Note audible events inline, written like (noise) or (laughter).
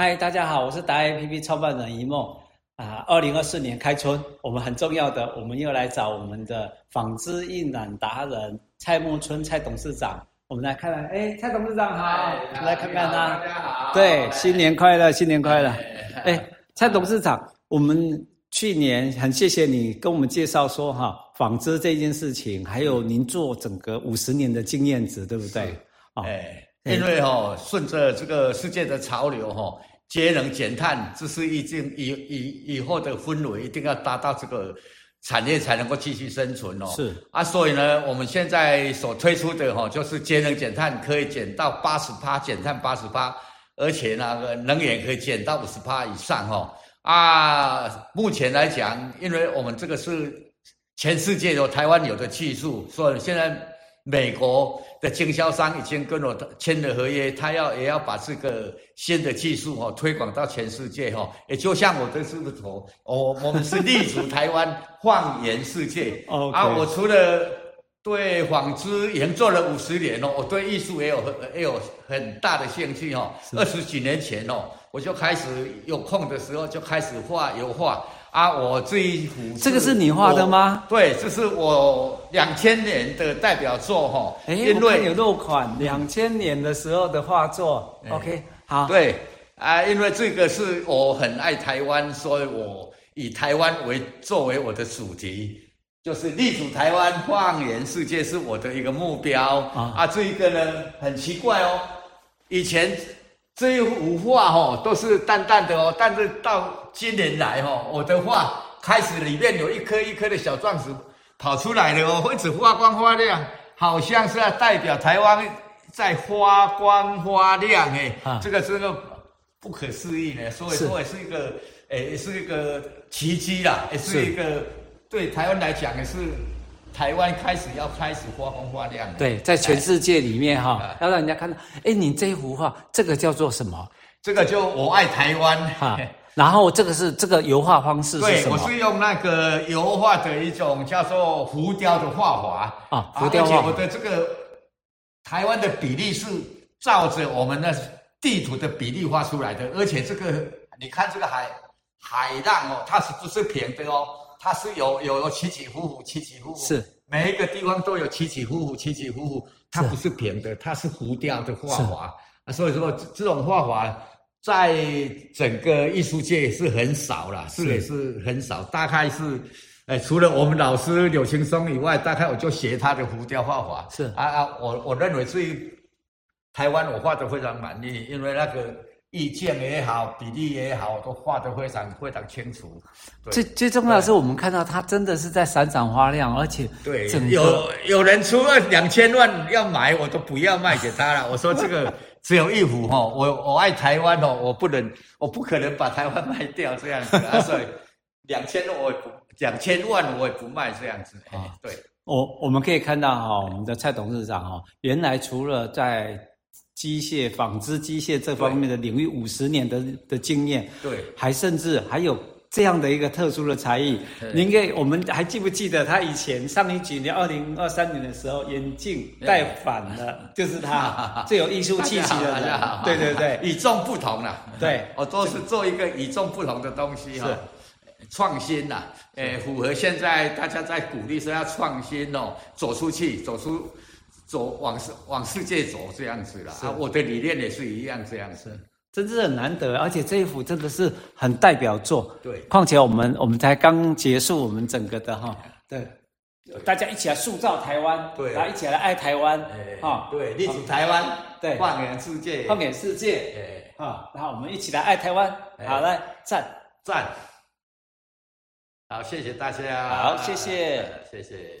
嗨，大家好，我是达 APP 创办人一梦啊。二零二四年开春，我们很重要的，我们又来找我们的纺织印染达人蔡木春蔡董事长。我们来看看，哎，蔡董事长好，我们来看看他。大家好。对，新年快乐，新年快乐。哎，蔡董事长，我们去年很谢谢你跟我们介绍说哈，纺织这件事情，还有您做整个五十年的经验值，对不对？哎。因为哈，顺着这个世界的潮流哈，节能减碳，这是一定以以以后的氛围，一定要达到这个产业才能够继续生存哦。是啊，所以呢，我们现在所推出的哈，就是节能减碳可以减到八十趴，减碳八十趴，而且那个能源可以减到五十趴以上哈。啊，目前来讲，因为我们这个是全世界有台湾有的技术，所以现在。美国的经销商已经跟我签了合约，他要也要把这个新的技术哦推广到全世界哈，也就像我的师傅，我我们是立足台湾，放眼世界。(laughs) 啊，我除了对纺织已经做了五十年哦，我对艺术也有也有很大的兴趣哦。二十几年前哦，我就开始有空的时候就开始画油画。啊，我这一幅这个是你画的吗？对，这是我两千年的代表作哈。哎，因为有落款，两千年的时候的画作。OK，好。对啊，因为这个是我很爱台湾，所以我以台湾为作为我的主题，就是立足台湾，放眼世界是我的一个目标啊。啊，这一个呢很奇怪哦，以前。这一幅画哈都是淡淡的哦，但是到今年来哈，我的画开始里面有一颗一颗的小钻石跑出来了哦，会一直发光发亮，好像是要代表台湾在发光发亮哎，啊、这个是个不可思议呢，所以说也是一个诶，是一个奇迹啦，也是一个对台湾来讲也是。台湾开始要开始发光发亮，对，在全世界里面哈，要让人家看到，哎，你这一幅画，这个叫做什么？这个就我爱台湾哈。然后这个是这个油画方式是什么？对，我是用那个油画的一种叫做浮雕的画法啊，浮雕画。而且我的这个台湾的比例是照着我们的地图的比例画出来的，而且这个你看这个海海浪哦，它是不是平的哦？它是有有有起起伏伏，起起伏伏，是每一个地方都有起起伏伏，起起伏伏。它不是平的，它是浮雕的画法啊。所以说这种画法在整个艺术界是很少了，是也是很少。大概是，哎，除了我们老师柳青松以外，大概我就学他的浮雕画法。是啊啊，我我认为是台湾我画的非常满意，因为那个。意见也好，比例也好，都画得非常非常清楚。最最重要的是，我们看到它真的是在闪闪发亮，而且对，有有人出了两千万要买，我都不要卖给他了。我说这个 (laughs) 只有一幅哈，我我爱台湾哦，我不能，我不可能把台湾卖掉这样子啊，所以两千我两千万我也不卖这样子啊。对，我我们可以看到哈，我们的蔡董事长哈，原来除了在机械纺织机械这方面的领域五十年的的经验，对，还甚至还有这样的一个特殊的才艺。您给我们还记不记得他以前上一几年二零二三年的时候眼镜戴反了，(laughs) 就是他最有艺术气息的人。(laughs) 对对对，与众不同了。对，我都是做一个与众不同的东西哈，创新呐，诶，符合现在大家在鼓励说要创新哦，走出去，走出。走往世往世界走这样子啦，是。啊，我的理念也是一样这样子，真是很难得，而且这一幅真的是很代表作。对，况且我们我们才刚结束我们整个的哈，对，大家一起来塑造台湾，对，大家一起来爱台湾，哈，对，立足台湾，对，放眼世界，放眼世界，哎，哈，然后我们一起来爱台湾，好，来赞。赞，好，谢谢大家，好，谢谢，谢谢。